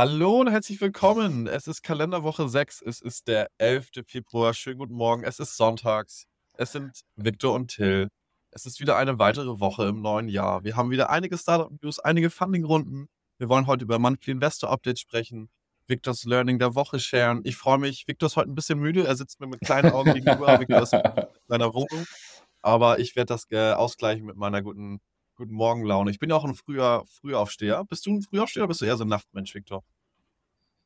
Hallo und herzlich willkommen. Es ist Kalenderwoche 6. Es ist der 11. Februar. Schönen guten Morgen. Es ist sonntags. Es sind Victor und Till. Es ist wieder eine weitere Woche im neuen Jahr. Wir haben wieder einige Startup-News, einige Funding-Runden. Wir wollen heute über Monthly Investor Update sprechen, Victors Learning der Woche sharen. Ich freue mich. Victor ist heute ein bisschen müde. Er sitzt mir mit kleinen Augen gegenüber. Victor ist in seiner Wohnung. Aber ich werde das äh, ausgleichen mit meiner guten Guten Morgen, Laune. Ich bin ja auch ein früher Frühaufsteher. Bist du ein Frühaufsteher oder bist du eher so ein Nachtmensch, Victor?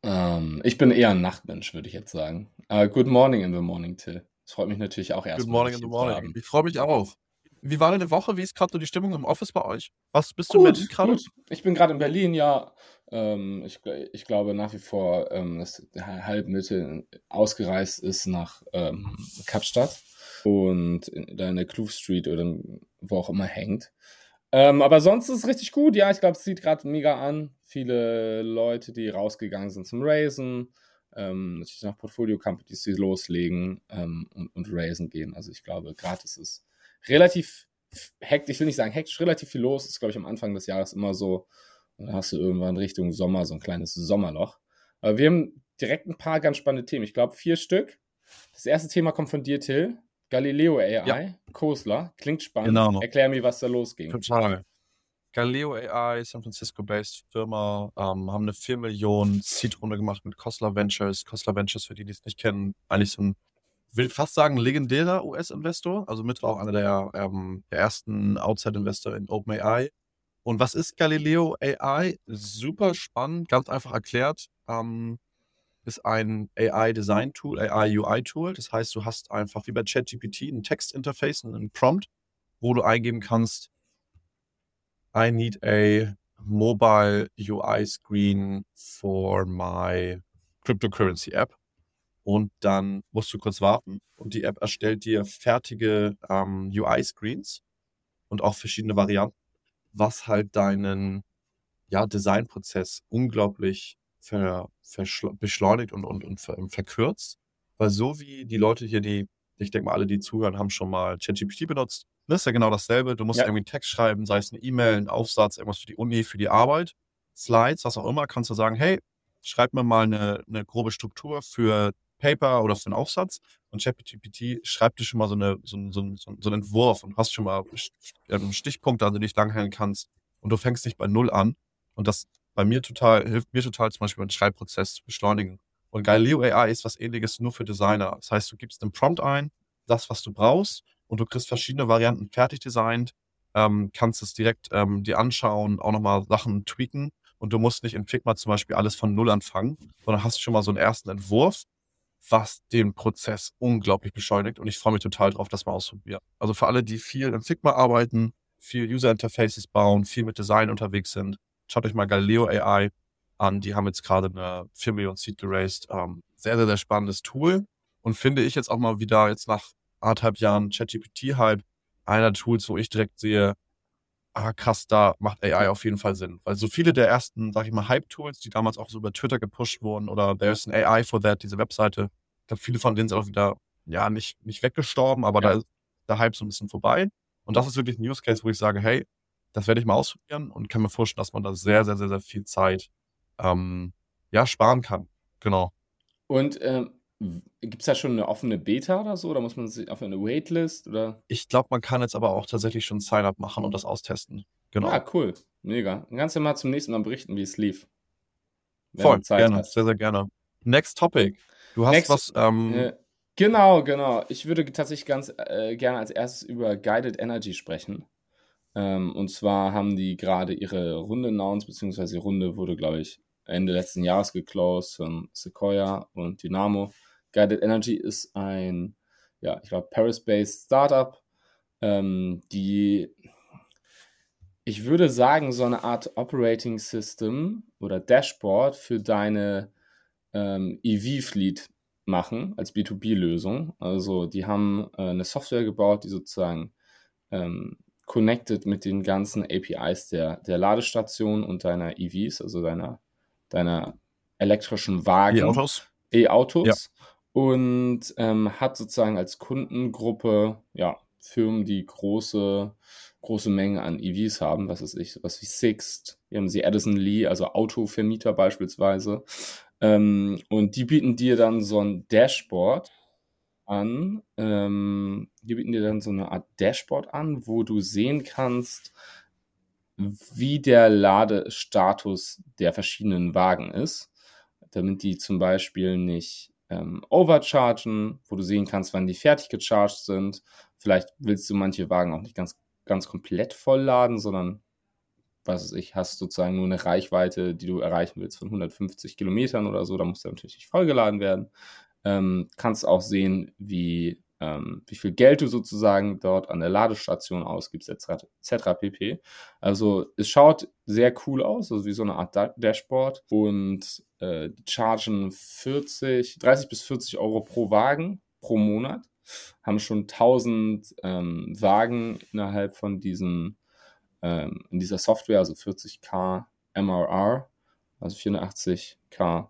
Ähm, ich bin eher ein Nachtmensch, würde ich jetzt sagen. Uh, good morning in the morning, Till. Das freut mich natürlich auch erstmal. Good morning in the morning. Ich freue mich auch. Wie war deine Woche? Wie ist gerade so die Stimmung im Office bei euch? Was bist gut, du mit gerade? Ich bin gerade in Berlin, ja. Ähm, ich, ich, glaube nach wie vor, ähm, dass halb Mitte ausgereist ist nach ähm, Kapstadt und in, da in der Kloof Street oder wo auch immer hängt. Ähm, aber sonst ist es richtig gut. Ja, ich glaube, es sieht gerade mega an. Viele Leute, die rausgegangen sind zum Raisen. Ähm, natürlich noch Portfolio-Companies, die loslegen ähm, und, und Raisen gehen. Also ich glaube, gerade ist es relativ hektisch, ich will nicht sagen hektisch, relativ viel los. Ist, glaube ich, am Anfang des Jahres immer so. Und dann hast du irgendwann Richtung Sommer so ein kleines Sommerloch. Aber wir haben direkt ein paar ganz spannende Themen. Ich glaube, vier Stück. Das erste Thema kommt von dir, Till. Galileo AI, ja. Kosler, klingt spannend. Genau. Erklär mir, was da losging. Total. Galileo AI, San Francisco-based Firma, ähm, haben eine 4 Millionen Seed-Runde gemacht mit Kosler Ventures. Kosler Ventures, für die, die es nicht kennen, eigentlich so ein, will fast sagen, legendärer US-Investor, also mit auch einer der, ähm, der ersten Outside-Investor in OpenAI. Und was ist Galileo AI? Super spannend, ganz einfach erklärt. Ähm, ist ein AI-Design-Tool, AI-UI-Tool. Das heißt, du hast einfach wie bei ChatGPT ein Textinterface, einen Prompt, wo du eingeben kannst, I need a mobile UI screen for my cryptocurrency App. Und dann musst du kurz warten und die App erstellt dir fertige ähm, UI-Screens und auch verschiedene Varianten, was halt deinen ja, Designprozess unglaublich ver, beschleunigt und, und, und ver, verkürzt. Weil so wie die Leute hier, die, ich denke mal, alle, die zuhören, haben schon mal ChatGPT benutzt. Das ist ja genau dasselbe. Du musst ja. irgendwie einen Text schreiben, sei es eine E-Mail, ein Aufsatz, irgendwas für die Uni, für die Arbeit, Slides, was auch immer, kannst du sagen, hey, schreib mir mal eine, eine grobe Struktur für Paper oder für einen Aufsatz und ChatGPT schreibt dir schon mal so, eine, so, so, so, so einen Entwurf und hast schon mal Stichpunkte, an denen du dich langhängen kannst und du fängst nicht bei Null an. Und das bei mir total, hilft mir total zum Beispiel, den Schreibprozess zu beschleunigen. Und Galileo AI ist was ähnliches nur für Designer. Das heißt, du gibst einen Prompt ein, das, was du brauchst, und du kriegst verschiedene Varianten fertig designt, ähm, kannst es direkt ähm, dir anschauen, auch nochmal Sachen tweaken. Und du musst nicht in Figma zum Beispiel alles von Null anfangen, sondern hast schon mal so einen ersten Entwurf, was den Prozess unglaublich beschleunigt. Und ich freue mich total drauf, das mal auszuprobieren. Also für alle, die viel in Figma arbeiten, viel User Interfaces bauen, viel mit Design unterwegs sind, Schaut euch mal Galileo AI an. Die haben jetzt gerade eine 4 Millionen Seed geraced. Ähm, sehr, sehr, sehr spannendes Tool. Und finde ich jetzt auch mal wieder jetzt nach anderthalb Jahren ChatGPT-Hype einer Tools, wo ich direkt sehe, ah krass, da macht AI auf jeden Fall Sinn. Weil so viele der ersten, sag ich mal, Hype-Tools, die damals auch so über Twitter gepusht wurden oder There's an AI for that, diese Webseite, ich glaube, viele von denen sind auch wieder, ja, nicht, nicht weggestorben, aber ja. da ist der Hype so ein bisschen vorbei. Und das ist wirklich ein Use Case, wo ich sage, hey, das werde ich mal ausprobieren und kann mir vorstellen, dass man da sehr, sehr, sehr, sehr viel Zeit ähm, ja, sparen kann. Genau. Und ähm, gibt es da schon eine offene Beta oder so? Oder muss man sich auf eine Waitlist? Oder? Ich glaube, man kann jetzt aber auch tatsächlich schon Sign-up machen und das austesten. Genau. Ah, cool. Mega. Dann kannst du mal zum nächsten Mal berichten, wie es lief. Voll, gerne. Hast. Sehr, sehr gerne. Next Topic. Du hast Next, was. Ähm, äh, genau, genau. Ich würde tatsächlich ganz äh, gerne als erstes über Guided Energy sprechen. Ähm, und zwar haben die gerade ihre Runde announced, beziehungsweise die Runde wurde, glaube ich, Ende letzten Jahres geclosed von Sequoia und Dynamo. Guided Energy ist ein, ja, ich glaube, Paris-based Startup, ähm, die, ich würde sagen, so eine Art Operating System oder Dashboard für deine ähm, EV-Fleet machen als B2B-Lösung. Also die haben äh, eine Software gebaut, die sozusagen ähm, connected mit den ganzen APIs der, der Ladestation und deiner EVs, also deiner, deiner elektrischen Wagen. E-Autos. E-Autos. Ja. Und ähm, hat sozusagen als Kundengruppe ja, Firmen, die große große Menge an EVs haben, was ist ich, was wie Sixt, hier haben sie Edison Lee, also Autovermieter beispielsweise. Ähm, und die bieten dir dann so ein Dashboard an. Ähm, die bieten dir dann so eine Art Dashboard an, wo du sehen kannst, wie der Ladestatus der verschiedenen Wagen ist, damit die zum Beispiel nicht ähm, overchargen, wo du sehen kannst, wann die fertig gecharged sind. Vielleicht willst du manche Wagen auch nicht ganz, ganz komplett vollladen, sondern was weiß ich, hast sozusagen nur eine Reichweite, die du erreichen willst von 150 Kilometern oder so, da muss der natürlich nicht vollgeladen werden. Ähm, kannst auch sehen, wie ähm, wie viel Geld du sozusagen dort an der Ladestation ausgibst, etc. pp. Also es schaut sehr cool aus, also wie so eine Art Dashboard und äh, die chargen 40, 30 bis 40 Euro pro Wagen pro Monat, haben schon 1000 ähm, Wagen innerhalb von diesen, ähm, in dieser Software, also 40k MRR, also 480k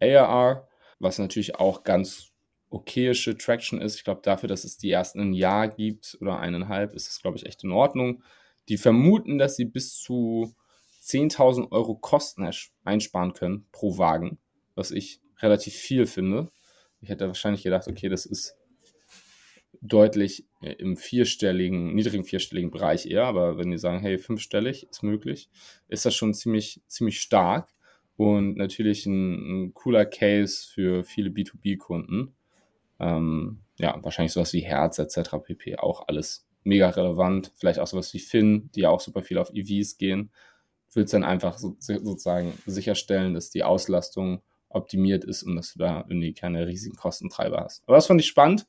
ARR, was natürlich auch ganz okayische Traction ist. Ich glaube, dafür, dass es die ersten ein Jahr gibt oder eineinhalb, ist das, glaube ich, echt in Ordnung. Die vermuten, dass sie bis zu 10.000 Euro Kosten einsparen können pro Wagen, was ich relativ viel finde. Ich hätte wahrscheinlich gedacht, okay, das ist deutlich äh, im vierstelligen, niedrigen vierstelligen Bereich eher, aber wenn die sagen, hey, fünfstellig ist möglich, ist das schon ziemlich, ziemlich stark und natürlich ein, ein cooler Case für viele B2B-Kunden. Ähm, ja, wahrscheinlich sowas wie Herz etc. pp. Auch alles mega relevant. Vielleicht auch sowas wie Finn, die ja auch super viel auf EVs gehen. Du willst dann einfach so, sozusagen sicherstellen, dass die Auslastung optimiert ist und dass du da irgendwie keine riesigen Kostentreiber hast. Aber das fand ich spannend.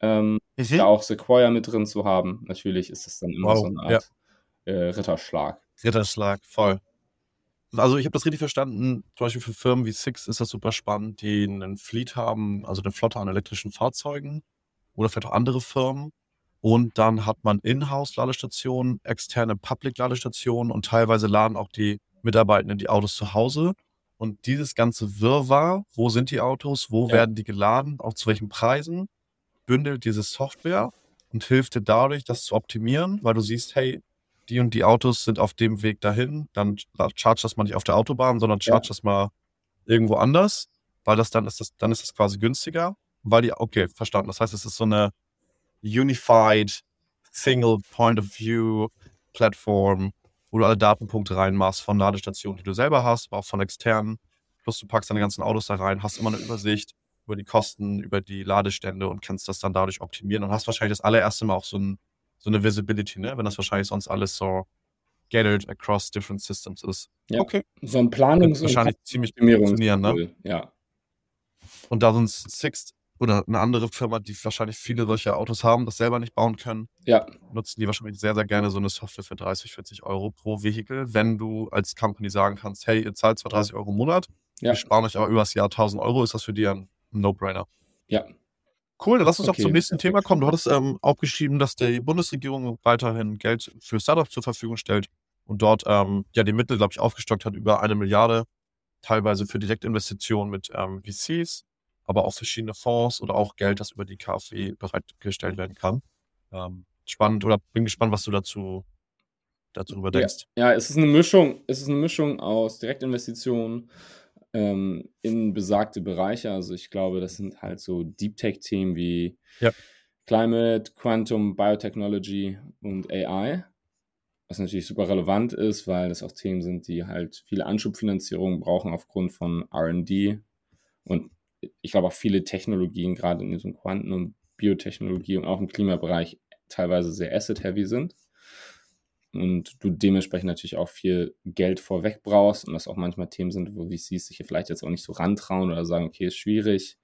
Ähm, mhm. Da auch Sequoia mit drin zu haben. Natürlich ist das dann immer wow, so eine Art ja. äh, Ritterschlag. Ritterschlag, voll also ich habe das richtig verstanden, zum Beispiel für Firmen wie Six ist das super spannend, die einen Fleet haben, also eine Flotte an elektrischen Fahrzeugen oder vielleicht auch andere Firmen. Und dann hat man Inhouse-Ladestationen, externe Public-Ladestationen und teilweise laden auch die Mitarbeitenden die Autos zu Hause. Und dieses ganze Wirrwarr, wo sind die Autos, wo ja. werden die geladen, auch zu welchen Preisen, bündelt diese Software und hilft dir dadurch, das zu optimieren, weil du siehst, hey, die und die Autos sind auf dem Weg dahin, dann charge das mal nicht auf der Autobahn, sondern charge ja. das mal irgendwo anders, weil das dann ist das, dann ist das quasi günstiger. Weil die, okay, verstanden. Das heißt, es ist so eine unified Single Point of View Plattform, wo du alle Datenpunkte reinmachst von Ladestationen, die du selber hast, aber auch von externen. Plus du packst deine ganzen Autos da rein, hast immer eine Übersicht über die Kosten, über die Ladestände und kannst das dann dadurch optimieren und hast wahrscheinlich das allererste Mal auch so ein so eine Visibility, ne? Wenn das wahrscheinlich sonst alles so gathered across different systems ist. Ja. Okay. So ein Planungs- und wahrscheinlich ziemlich funktionieren, ne? Ja. Und da sind Sixt oder eine andere Firma, die wahrscheinlich viele solche Autos haben, das selber nicht bauen können, ja. nutzen die wahrscheinlich sehr, sehr gerne so eine Software für 30, 40 Euro pro Vehikel, wenn du als Company sagen kannst, hey, ihr zahlt zwar 30 Euro im Monat, ja. wir sparen euch aber übers Jahr 1000 Euro, ist das für die ein No-Brainer. Ja, Cool, dann lass uns okay. doch zum nächsten Thema kommen. Du hattest ähm, aufgeschrieben, dass die Bundesregierung weiterhin Geld für Startups zur Verfügung stellt und dort ähm, ja die Mittel, glaube ich, aufgestockt hat über eine Milliarde, teilweise für Direktinvestitionen mit ähm, VCs, aber auch verschiedene Fonds oder auch Geld, das über die KfW bereitgestellt werden kann. Ähm, spannend oder bin gespannt, was du dazu darüber denkst. Ja, ja, es ist eine Mischung, es ist eine Mischung aus Direktinvestitionen, ähm, in besagte Bereiche. Also ich glaube, das sind halt so Deep Tech-Themen wie ja. Climate, Quantum, Biotechnology und AI. Was natürlich super relevant ist, weil das auch Themen sind, die halt viele Anschubfinanzierung brauchen aufgrund von RD und ich glaube auch viele Technologien, gerade in diesem Quanten- und Biotechnologie und auch im Klimabereich teilweise sehr asset-heavy sind und du dementsprechend natürlich auch viel Geld vorweg brauchst und das auch manchmal Themen sind, wo VCs sich hier vielleicht jetzt auch nicht so rantrauen oder sagen, okay, ist schwierig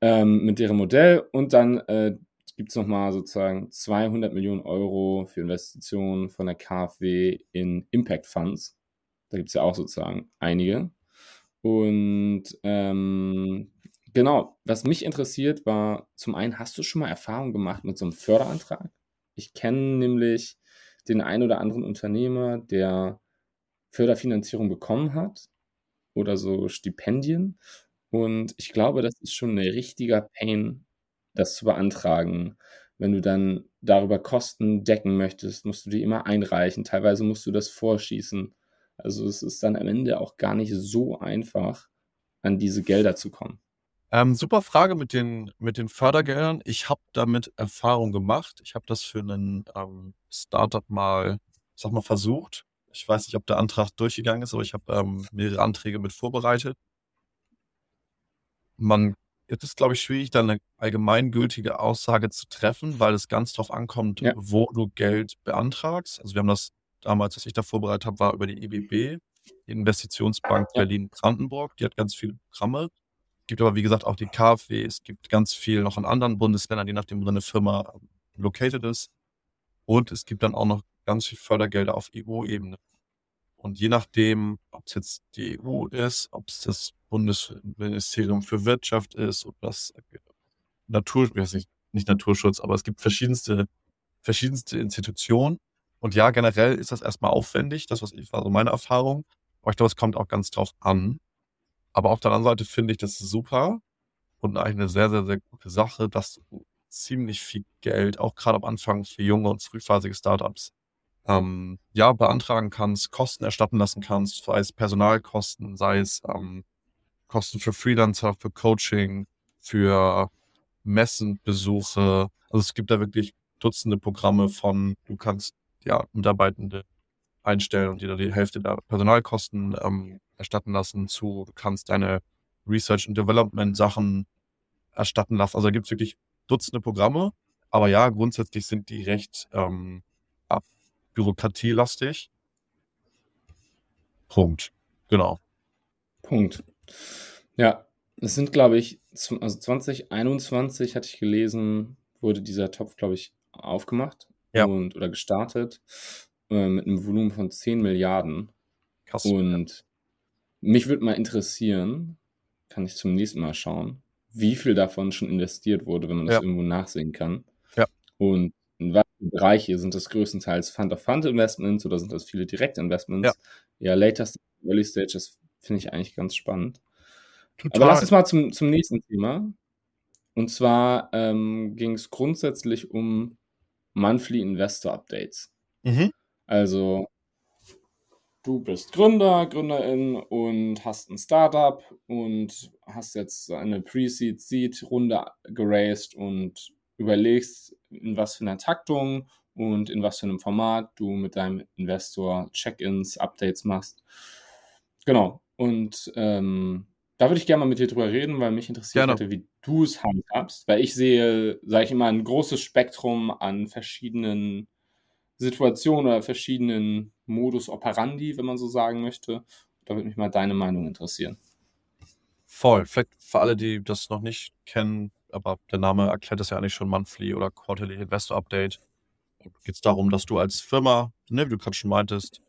ähm, mit deren Modell und dann äh, gibt es nochmal sozusagen 200 Millionen Euro für Investitionen von der KfW in Impact Funds. Da gibt es ja auch sozusagen einige. Und ähm, genau, was mich interessiert war, zum einen, hast du schon mal Erfahrung gemacht mit so einem Förderantrag? Ich kenne nämlich den einen oder anderen Unternehmer, der Förderfinanzierung bekommen hat oder so Stipendien. Und ich glaube, das ist schon ein richtiger Pain, das zu beantragen, wenn du dann darüber Kosten decken möchtest, musst du die immer einreichen. Teilweise musst du das vorschießen. Also es ist dann am Ende auch gar nicht so einfach, an diese Gelder zu kommen. Ähm, super Frage mit den, mit den Fördergeldern. Ich habe damit Erfahrung gemacht. Ich habe das für einen ähm, Startup mal, sag mal, versucht. Ich weiß nicht, ob der Antrag durchgegangen ist, aber ich habe ähm, mehrere Anträge mit vorbereitet. Man, es ist, glaube ich, schwierig, da eine allgemeingültige Aussage zu treffen, weil es ganz darauf ankommt, Ja. wo du Geld beantragst. Also wir haben das damals, was ich da vorbereitet habe, war über die IBB, die Investitionsbank Ja. Berlin-Brandenburg. Die hat ganz viele Programme. Gibt aber, wie gesagt, auch die KfW. Es gibt ganz viel noch in anderen Bundesländern, je nachdem, wo eine Firma ähm, located ist. Und es gibt dann auch noch ganz viel Fördergelder auf EU-Ebene. Und je nachdem, ob es jetzt die EU ist, ob es das Bundesministerium für Wirtschaft ist oder das Natur, ich weiß nicht, nicht Naturschutz, aber es gibt verschiedenste, verschiedenste Institutionen. Und ja, generell ist das erstmal aufwendig. Das war so meine Erfahrung. Aber ich glaube, es kommt auch ganz drauf an. Aber auf der anderen Seite finde ich das super und eigentlich eine sehr, sehr, sehr gute Sache, dass du ziemlich viel Geld, auch gerade am Anfang für junge und frühphasige Startups, ähm, ja, beantragen kannst, Kosten erstatten lassen kannst, sei es Personalkosten, sei es ähm, Kosten für Freelancer, für Coaching, für Messenbesuche. Also es gibt da wirklich Dutzende Programme von, du kannst ja Mitarbeitende einstellen und dir da die Hälfte der Personalkosten ähm, erstatten lassen zu, du kannst deine Research and Development Sachen erstatten lassen. Also da gibt es wirklich Dutzende Programme, aber ja, grundsätzlich sind die recht ähm, bürokratielastig. Punkt. Genau. Punkt. Ja, es sind, glaube ich, also 2021 hatte ich gelesen, wurde dieser Topf, glaube ich, aufgemacht Ja. und oder gestartet äh, mit einem Volumen von 10 Milliarden. Krass. Und mich würde mal interessieren, kann ich zum nächsten Mal schauen, wie viel davon schon investiert wurde, wenn man das Ja. irgendwo nachsehen kann. Ja. Und in was Bereiche sind das größtenteils Fund-of-Fund-Investments oder sind das viele Direktinvestments? Ja. Ja, Latest Early Stage, das finde ich eigentlich ganz spannend. Total. Aber lass uns mal zum, zum nächsten Thema. Und zwar ähm, ging es grundsätzlich um Monthly Investor Updates. Mhm. Also, du bist Gründer, Gründerin und hast ein Startup und hast jetzt eine Pre-Seed, Seed-Runde geraced und überlegst, in was für einer Taktung und in was für einem Format du mit deinem Investor Check-ins, Updates machst. Genau. Und ähm, da würde ich gerne mal mit dir drüber reden, weil mich interessiert hätte, wie du es handhabst. Weil ich sehe, sage ich immer, ein großes Spektrum an verschiedenen Situationen oder verschiedenen Modus operandi, wenn man so sagen möchte. Da würde mich mal deine Meinung interessieren. Voll. Vielleicht für alle, die das noch nicht kennen, aber der Name erklärt es ja eigentlich schon Monthly oder Quarterly Investor Update. Geht es darum, dass du als Firma, ne, wie du gerade schon meintest,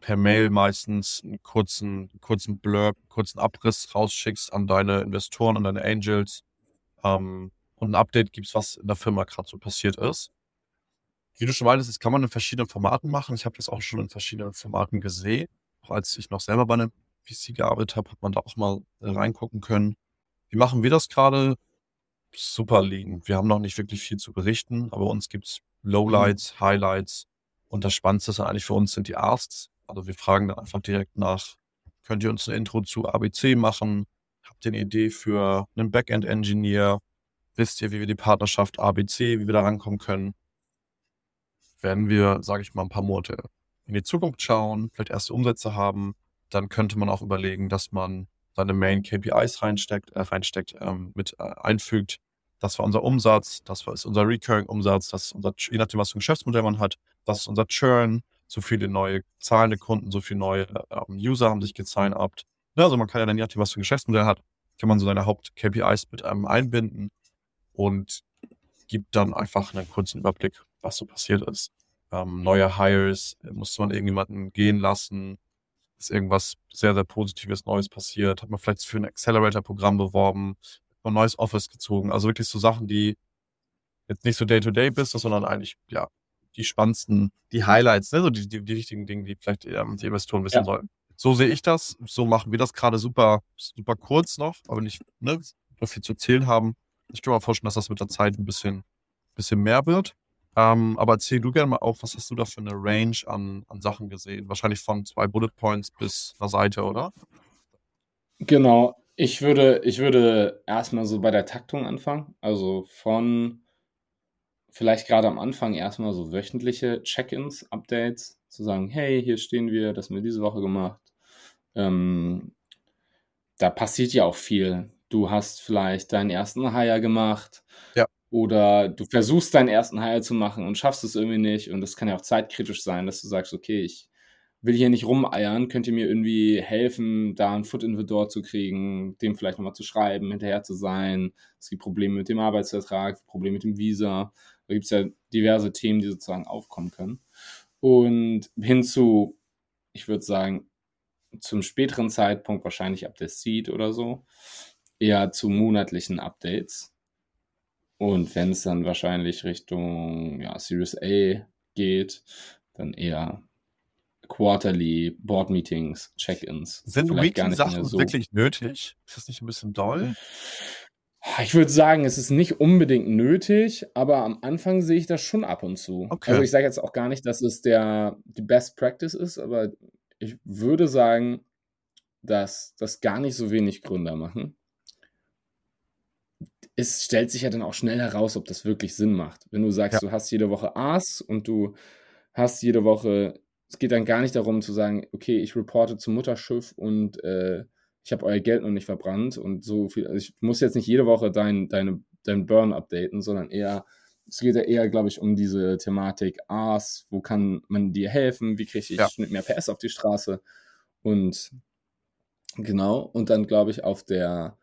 per Mail meistens einen kurzen, kurzen Blurb, kurzen Abriss rausschickst an deine Investoren, an deine Angels ähm, und ein Update gibst, was in der Firma gerade so passiert ist. Wie du schon meintest, das kann man in verschiedenen Formaten machen. Ich habe das auch schon in verschiedenen Formaten gesehen. Auch als ich noch selber bei einem PC gearbeitet habe, hat man da auch mal äh, reingucken können. Wie machen wir das gerade? Super lean. Wir haben noch nicht wirklich viel zu berichten, aber uns gibt's Lowlights, Highlights und das Spannendste ist eigentlich für uns sind die Asks. Also wir fragen dann einfach direkt nach, könnt ihr uns ein Intro zu ABC machen? Habt ihr eine Idee für einen Backend-Engineer? Wisst ihr, wie wir die Partnerschaft ABC, wie wir da rankommen können? Werden wir, sage ich mal, ein paar Monate in die Zukunft schauen, vielleicht erste Umsätze haben, dann könnte man auch überlegen, dass man seine Main KPIs reinsteckt, äh, reinsteckt, ähm, mit äh, einfügt. Das war unser Umsatz, das war ist unser Recurring Umsatz, das ist unser, je nachdem, was für ein Geschäftsmodell man hat, das ist unser Churn, so viele neue zahlende Kunden, so viele neue ähm, User haben sich gesigned-upt. Ja, also man kann ja dann, je nachdem, was für ein Geschäftsmodell hat, kann man so seine Haupt-KPIs mit einem einbinden und gibt dann einfach einen kurzen Überblick, was so passiert ist. Ähm, neue Hires, äh, musste man irgendjemanden gehen lassen, ist irgendwas sehr, sehr Positives Neues passiert, hat man vielleicht für ein Accelerator-Programm beworben, hat man ein neues Office gezogen. Also wirklich so Sachen, die jetzt nicht so Day-to-Day-Business, sondern eigentlich, ja, die spannendsten, die Highlights, ne? so die, die, die wichtigen Dinge, die vielleicht ähm, die Investoren wissen Ja. sollen. So sehe ich das, so machen wir das gerade super, super kurz noch, aber nicht ne, viel zu erzählen haben. Ich kann mir vorstellen, dass das mit der Zeit ein bisschen bisschen mehr wird. Ähm, aber erzähl du gerne mal auf, was hast du da für eine Range an, an Sachen gesehen? Wahrscheinlich von zwei Bullet Points bis einer Seite, oder? Genau. Ich würde, ich würde erstmal so bei der Taktung anfangen. Also von vielleicht gerade am Anfang erstmal so wöchentliche Check-ins, Updates, zu sagen, hey, hier stehen wir, das haben wir diese Woche gemacht. Ähm, da passiert ja auch viel. Du hast vielleicht deinen ersten Hire gemacht. Ja. Oder du versuchst deinen ersten Hire zu machen und schaffst es irgendwie nicht. Und das kann ja auch zeitkritisch sein, dass du sagst, okay, ich will hier nicht rumeiern, könnt ihr mir irgendwie helfen, da ein Foot in the Door zu kriegen, dem vielleicht nochmal zu schreiben, hinterher zu sein. Es gibt Probleme mit dem Arbeitsvertrag, Probleme mit dem Visa. Da gibt es ja diverse Themen, die sozusagen aufkommen können. Und hinzu, ich würde sagen, zum späteren Zeitpunkt, wahrscheinlich ab der Seed oder so, eher zu monatlichen Updates. Und wenn es dann wahrscheinlich Richtung ja, Series A geht, dann eher Quarterly Board Meetings, Check-ins. Sind Weekly-Sachen so. wirklich nötig? Ist das nicht ein bisschen doll? Ich würde sagen, es ist nicht unbedingt nötig, aber am Anfang sehe ich das schon ab und zu. Okay. Also ich sage jetzt auch gar nicht, dass es der die Best Practice ist, aber ich würde sagen, dass das gar nicht so wenig Gründer machen. Es stellt sich ja dann auch schnell heraus, ob das wirklich Sinn macht. Wenn du sagst, ja. du hast jede Woche A's und du hast jede Woche es geht dann gar nicht darum zu sagen, okay, ich reporte zum Mutterschiff und äh, ich habe euer Geld noch nicht verbrannt und so viel. Also ich muss jetzt nicht jede Woche dein, deine, dein Burn updaten, sondern eher, es geht ja eher, glaube ich, um diese Thematik Ars, wo kann man dir helfen, wie kriege ich ja. mehr PS auf die Straße und genau, und dann glaube ich auf der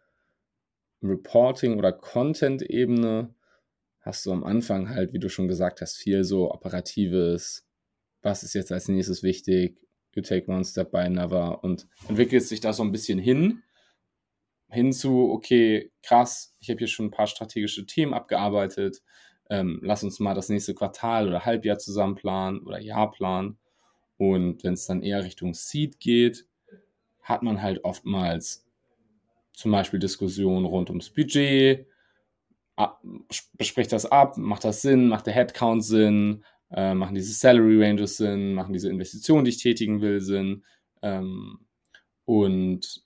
Reporting- oder Content-Ebene hast du am Anfang halt, wie du schon gesagt hast, viel so operatives, was ist jetzt als nächstes wichtig, you take one step by another und entwickelt sich da so ein bisschen hin, hin zu, okay, krass, ich habe hier schon ein paar strategische Themen abgearbeitet, ähm, lass uns mal das nächste Quartal oder Halbjahr zusammen planen oder Jahr planen. Und wenn es dann eher Richtung Seed geht, hat man halt oftmals zum Beispiel Diskussionen rund ums Budget, bespricht das ab, macht das Sinn, macht der Headcount Sinn, äh, machen diese Salary Ranges Sinn, machen diese Investitionen, die ich tätigen will, Sinn. Ähm, und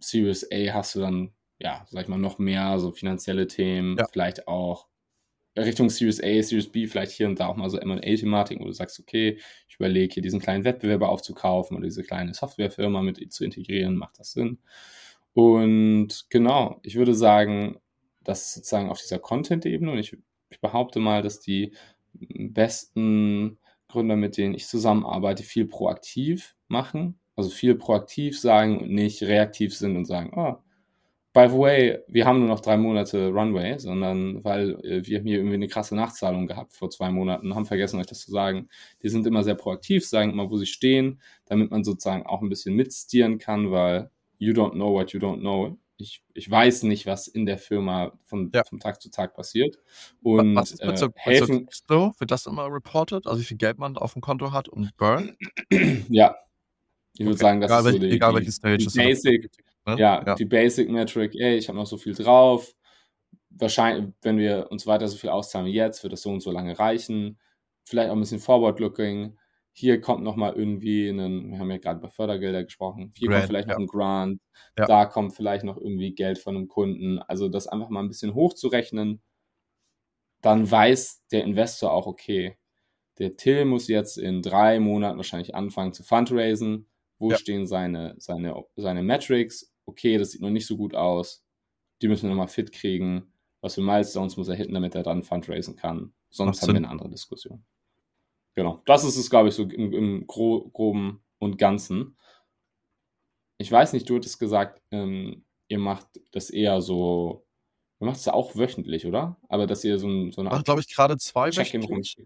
Series A hast du dann, ja, sag ich mal, noch mehr so finanzielle Themen, ja. vielleicht auch Richtung Series A, Series B, vielleicht hier und da auch mal so M&A-Thematiken, wo du sagst, okay, ich überlege hier diesen kleinen Wettbewerber aufzukaufen oder diese kleine Softwarefirma mit zu integrieren, macht das Sinn. Und genau, ich würde sagen, das ist sozusagen auf dieser Content-Ebene und ich, ich behaupte mal, dass die besten Gründer, mit denen ich zusammenarbeite, viel proaktiv machen. Also viel proaktiv sagen und nicht reaktiv sind und sagen, oh, by the way, wir haben nur noch drei Monate Runway, sondern weil äh, wir haben hier irgendwie eine krasse Nachzahlung gehabt vor zwei Monaten, haben vergessen, euch das zu sagen. Die sind immer sehr proaktiv, sagen immer, wo sie stehen, damit man sozusagen auch ein bisschen mitstieren kann, weil you don't know what you don't know ich, ich weiß nicht, was in der Firma von, ja. von Tag zu Tag passiert. Und was ist mit so, äh, helfen. So, wird das immer reported? Also wie viel Geld man auf dem Konto hat und Burn? ja. Ich würde okay. sagen, das egal, ist so die, egal welche Stage die Basic, ne? ja, ja, die Basic Metric, ey, ich habe noch so viel drauf. Wahrscheinlich, wenn wir uns weiter so viel auszahlen wie jetzt, wird das so und so lange reichen. Vielleicht auch ein bisschen Forward-Looking hier kommt nochmal irgendwie ein, wir haben ja gerade über Fördergelder gesprochen, hier Grant, kommt vielleicht ja. noch ein Grant, ja. da kommt vielleicht noch irgendwie Geld von einem Kunden. Also das einfach mal ein bisschen hochzurechnen, dann weiß der Investor auch, okay, der Till muss jetzt in drei Monaten wahrscheinlich anfangen zu fundraisen. Wo ja. stehen seine, seine, seine Metrics? Okay, das sieht noch nicht so gut aus. Die müssen wir nochmal fit kriegen. Was für Milestones muss er hitten, damit er dann fundraisen kann? Sonst haben wir eine andere Diskussion. Genau, das ist es, glaube ich, so im, im Gro Groben und Ganzen. Ich weiß nicht, du hattest gesagt, ähm, ihr macht das eher so, ihr macht es ja auch wöchentlich, oder? Aber dass ihr so, ein, so eine Art. glaube ich, gerade zwei wöchentlich.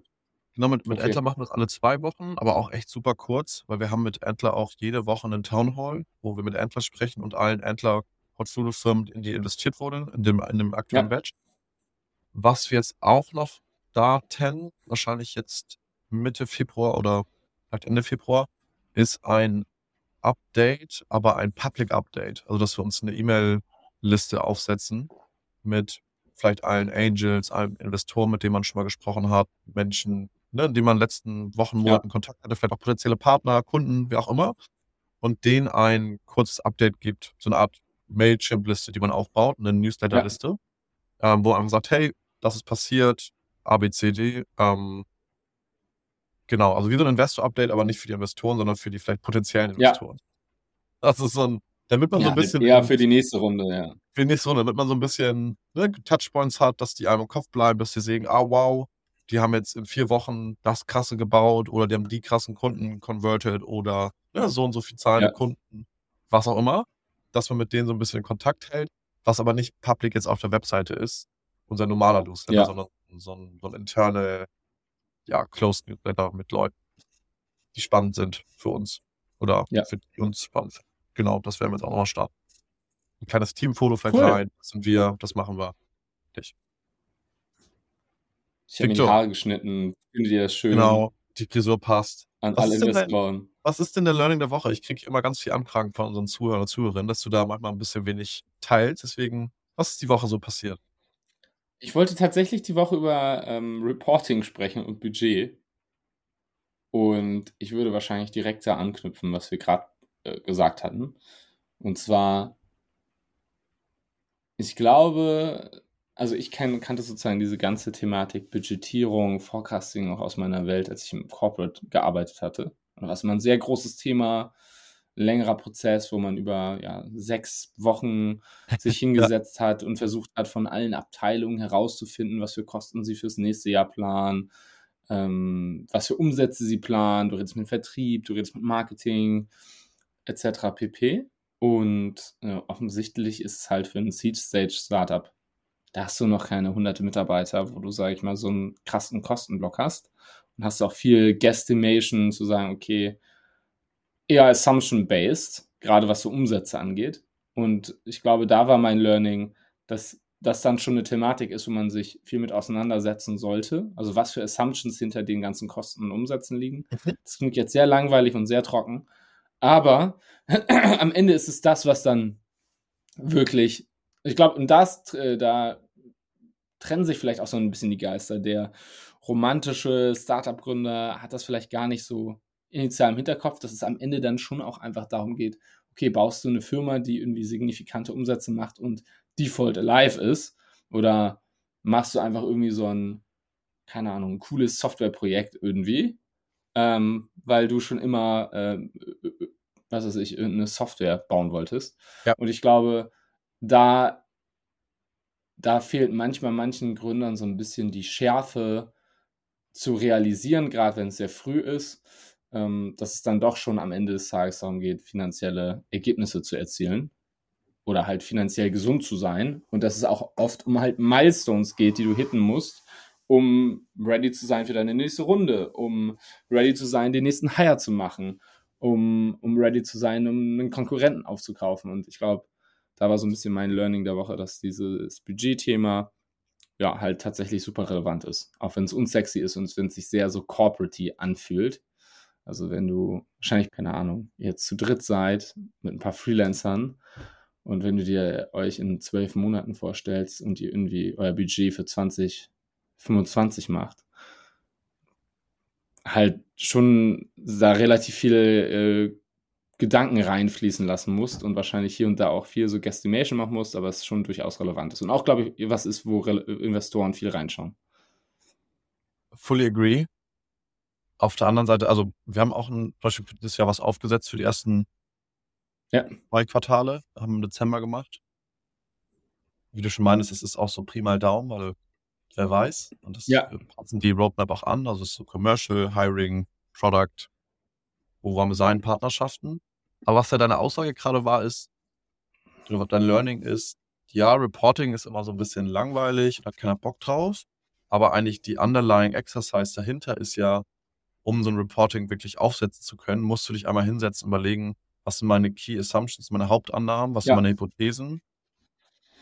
Genau, mit, mit okay. Entler machen wir das alle zwei Wochen, aber auch echt super kurz, weil wir haben mit Entler auch jede Woche einen Town Hall, wo wir mit Entler sprechen und allen Entler Portfolio-Firmen, in die investiert wurden, in dem, in dem aktuellen ja. Batch. Was wir jetzt auch noch daten, wahrscheinlich jetzt Mitte Februar oder vielleicht Ende Februar, ist ein Update, aber ein Public Update. Also, dass wir uns eine E-Mail-Liste aufsetzen mit vielleicht allen Angels, allen Investoren, mit denen man schon mal gesprochen hat, Menschen, ne, die man in den letzten Wochen, Monaten ja. Kontakt hatte, vielleicht auch potenzielle Partner, Kunden, wie auch immer, und denen ein kurzes Update gibt, so eine Art Mailchimp-Liste, die man aufbaut, eine Newsletter-Liste, ja. ähm, wo man sagt, hey, das ist passiert, ABCD, ähm, genau, also wie so ein Investor-Update, aber nicht für die Investoren, sondern für die vielleicht potenziellen Investoren. Ja. Das ist so ein, damit man ja, so ein bisschen. Ja, für die nächste Runde, ja. Für die nächste Runde, damit man so ein bisschen ne, Touchpoints hat, dass die einem im Kopf bleiben, dass sie sehen, ah, wow, die haben jetzt in vier Wochen das krasse gebaut oder die haben die krassen Kunden converted oder ne, so und so viel zahlende ja. Kunden, was auch immer, dass man mit denen so ein bisschen Kontakt hält, was aber nicht public jetzt auf der Webseite ist, unser normaler Newsletter, ja. sondern so ein, so ein interne, ja, Closed Newsletter mit Leuten, die spannend sind für uns oder ja. für die uns spannend sind. Genau, das werden wir jetzt auch noch starten. Ein kleines Teamfoto vielleicht cool. rein, das sind wir, das machen wir. Dich. Ich habe mir die Haare geschnitten. Finde dir das schön? Genau, die Frisur passt. An was alle Investoren. Was ist denn der Learning der Woche? Ich kriege immer ganz viel Anfragen von unseren Zuhörern und Zuhörerinnen, dass du da manchmal ein bisschen wenig teilst. Deswegen, was ist die Woche so passiert? Ich wollte tatsächlich die Woche über ähm, Reporting sprechen und Budget. Und ich würde wahrscheinlich direkt da anknüpfen, was wir gerade äh, gesagt hatten. Und zwar, ich glaube, also ich kenn, kannte sozusagen diese ganze Thematik Budgetierung, Forecasting auch aus meiner Welt, als ich im Corporate gearbeitet hatte. Und das war ein sehr großes Thema, längerer Prozess, wo man über ja, sechs Wochen sich hingesetzt ja. hat und versucht hat, von allen Abteilungen herauszufinden, was für Kosten sie fürs nächste Jahr planen, ähm, was für Umsätze sie planen. Du redest mit Vertrieb, du redest mit Marketing, etc. pp. Und äh, offensichtlich ist es halt für ein Seed-Stage-Startup da hast du noch keine hunderte Mitarbeiter, wo du, sage ich mal, so einen krassen Kostenblock hast. Und hast auch viel Guesstimation zu sagen, okay, eher Assumption-based, gerade was so Umsätze angeht. Und ich glaube, da war mein Learning, dass das dann schon eine Thematik ist, wo man sich viel mit auseinandersetzen sollte. Also was für Assumptions hinter den ganzen Kosten und Umsätzen liegen. Mhm. Das klingt jetzt sehr langweilig und sehr trocken. Aber am Ende ist es das, was dann wirklich ich glaube, und das, äh, da trennen sich vielleicht auch so ein bisschen die Geister. Der romantische Startup-Gründer hat das vielleicht gar nicht so initial im Hinterkopf, dass es am Ende dann schon auch einfach darum geht, okay, baust du eine Firma, die irgendwie signifikante Umsätze macht und default alive ist? Oder machst du einfach irgendwie so ein, keine Ahnung, ein cooles Softwareprojekt irgendwie, ähm, weil du schon immer, äh, was weiß ich, eine Software bauen wolltest. Ja. Und ich glaube, da, da fehlt manchmal manchen Gründern so ein bisschen die Schärfe zu realisieren, gerade wenn es sehr früh ist, ähm, dass es dann doch schon am Ende des Tages darum geht, finanzielle Ergebnisse zu erzielen oder halt finanziell gesund zu sein und dass es auch oft um halt Milestones geht, die du hitten musst, um ready zu sein für deine nächste Runde, um ready zu sein, den nächsten Hire zu machen, um, um ready zu sein, um einen Konkurrenten aufzukaufen. Und ich glaube, da war so ein bisschen mein Learning der Woche, dass dieses Budgetthema ja halt tatsächlich super relevant ist. Auch wenn es unsexy ist und wenn es sich sehr so corporate anfühlt. Also wenn du wahrscheinlich, keine Ahnung, jetzt zu dritt seid mit ein paar Freelancern und wenn du dir euch in zwölf Monaten vorstellst und ihr irgendwie euer Budget für 2025 macht, halt schon da relativ viel äh, Gedanken reinfließen lassen musst und wahrscheinlich hier und da auch viel so Guestimation machen musst, aber es schon durchaus relevant ist. Und auch, glaube ich, was ist, wo Re Investoren viel reinschauen. Fully agree. Auf der anderen Seite, also wir haben auch ein, zum Beispiel dieses Jahr was aufgesetzt für die ersten ja. zwei Quartale, haben im Dezember gemacht. Wie du schon meinst, es ist auch so prima Daumen, weil wer weiß. Und das ja. passen die Roadmap auch an. Also es ist so Commercial, Hiring, Product, wo wir sein, Partnerschaften. Aber was ja deine Aussage gerade war, ist, dein Learning ist, ja, Reporting ist immer so ein bisschen langweilig und hat keiner Bock drauf. Aber eigentlich die underlying Exercise dahinter ist ja, um so ein Reporting wirklich aufsetzen zu können, musst du dich einmal hinsetzen und überlegen, was sind meine Key Assumptions, meine Hauptannahmen, was ja. sind meine Hypothesen,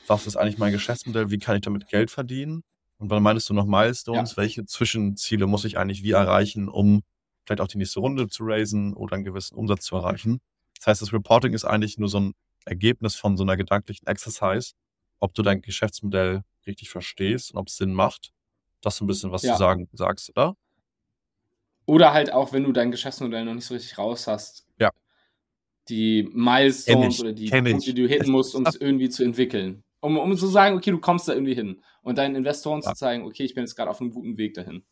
was ist eigentlich mein Geschäftsmodell, wie kann ich damit Geld verdienen? Und wann meinst du noch Milestones? Ja. Welche Zwischenziele muss ich eigentlich wie erreichen, um vielleicht auch die nächste Runde zu raisen oder einen gewissen Umsatz zu erreichen? Das heißt, das Reporting ist eigentlich nur so ein Ergebnis von so einer gedanklichen Exercise, ob du dein Geschäftsmodell richtig verstehst und ob es Sinn macht. Das ist ein bisschen, was Ja. du sagen, sagst, oder? Oder halt auch, wenn du dein Geschäftsmodell noch nicht so richtig raus hast. Ja. Die Milestones ich, oder die. Punkte, die du hitten musst, um es irgendwie zu entwickeln. Um, um zu sagen, okay, du kommst da irgendwie hin. Und deinen Investoren Ja. zu zeigen, okay, ich bin jetzt gerade auf einem guten Weg dahin.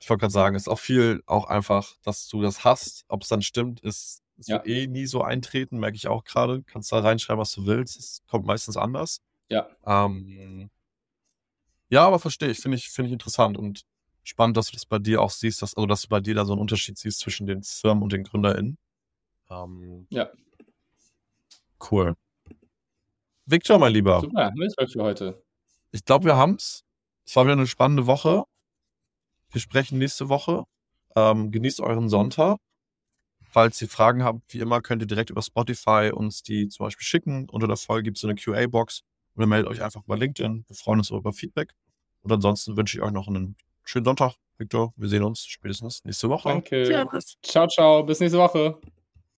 Ich wollte gerade sagen, es ist auch viel auch einfach, dass du das hast. Ob es dann stimmt, ist, es Ja. wird eh nie so eintreten, merke ich auch gerade. Kannst da reinschreiben, was du willst. Es kommt meistens anders. Ja. Ähm, ja, aber verstehe ich. Finde ich, finde ich interessant und spannend, dass du das bei dir auch siehst, dass, also dass du bei dir da so einen Unterschied siehst zwischen den Firmen und den GründerInnen. Ähm, Ja. Cool. Victor, mein Lieber, Super, Milchwolf für heute. ich glaube, wir haben's. Es war wieder eine spannende Woche. Wir sprechen nächste Woche. Ähm, genießt euren Sonntag. Falls ihr Fragen habt, wie immer, könnt ihr direkt über Spotify uns die zum Beispiel schicken. Unter der Folge gibt es so eine QA-Box. Oder meldet euch einfach über LinkedIn. Wir freuen uns über Feedback. Und ansonsten wünsche ich euch noch einen schönen Sonntag, Victor. Wir sehen uns spätestens nächste Woche. Danke. Ciao, ciao. Bis nächste Woche.